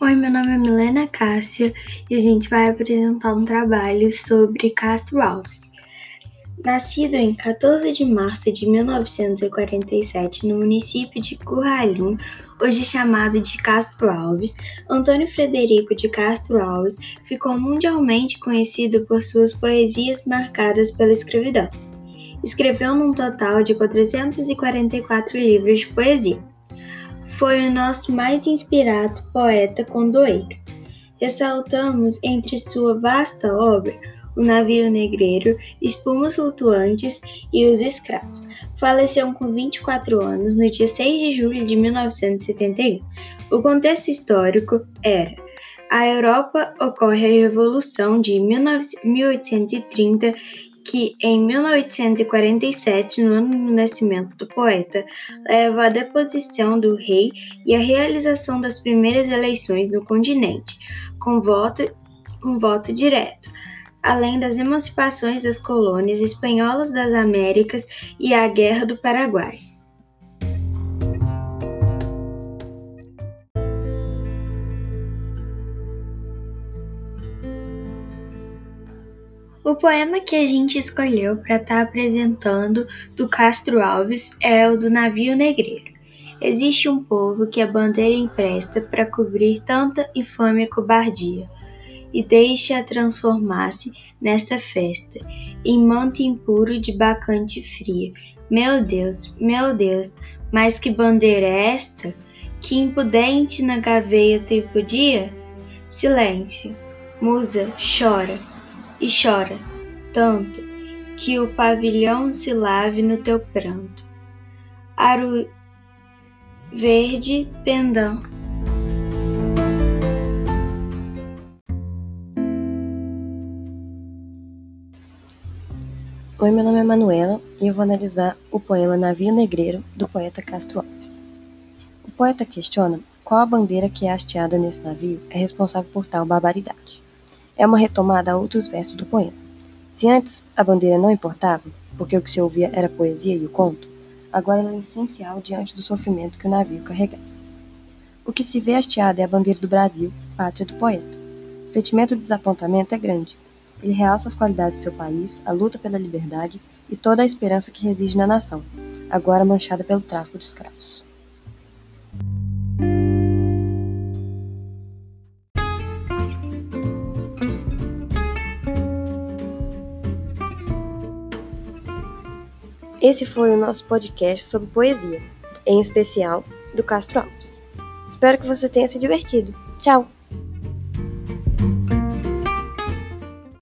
Oi, meu nome é Milena Cássia e a gente vai apresentar um trabalho sobre Castro Alves. Nascido em 14 de março de 1947 no município de Curralim, hoje chamado de Castro Alves, Antônio Frederico de Castro Alves ficou mundialmente conhecido por suas poesias marcadas pela escravidão. Escreveu num total de 444 livros de poesia foi o nosso mais inspirado poeta condoeiro. Ressaltamos entre sua vasta obra O Navio Negreiro, Espumas Flutuantes e Os Escravos. Faleceu com 24 anos no dia 6 de julho de 1971. O contexto histórico era a Europa ocorre a Revolução de 1830 que em 1847, no ano do nascimento do poeta, leva à deposição do rei e à realização das primeiras eleições no continente, com voto, com voto direto, além das emancipações das colônias espanholas das Américas e a Guerra do Paraguai. O poema que a gente escolheu para estar tá apresentando do Castro Alves é o do Navio Negreiro. Existe um povo que a bandeira empresta para cobrir tanta infame cobardia, e deixa transformar-se nesta festa, em manto impuro de bacante fria. Meu Deus, meu Deus, mas que bandeira é esta? Que impudente na gaveia te podia? Silêncio, musa, chora e chora tanto que o pavilhão se lave no teu pranto. Aro verde pendão. Oi, meu nome é Manuela e eu vou analisar o poema Navio Negreiro do poeta Castro Alves. O poeta questiona qual a bandeira que é hasteada nesse navio é responsável por tal barbaridade é uma retomada a outros versos do poema. Se antes a bandeira não importava, porque o que se ouvia era a poesia e o conto, agora ela é essencial diante do sofrimento que o navio carregava. O que se vê hasteado é a bandeira do Brasil, pátria do poeta. O sentimento de desapontamento é grande. Ele realça as qualidades de seu país, a luta pela liberdade e toda a esperança que reside na nação, agora manchada pelo tráfico de escravos. Esse foi o nosso podcast sobre poesia, em especial do Castro Alves. Espero que você tenha se divertido. Tchau!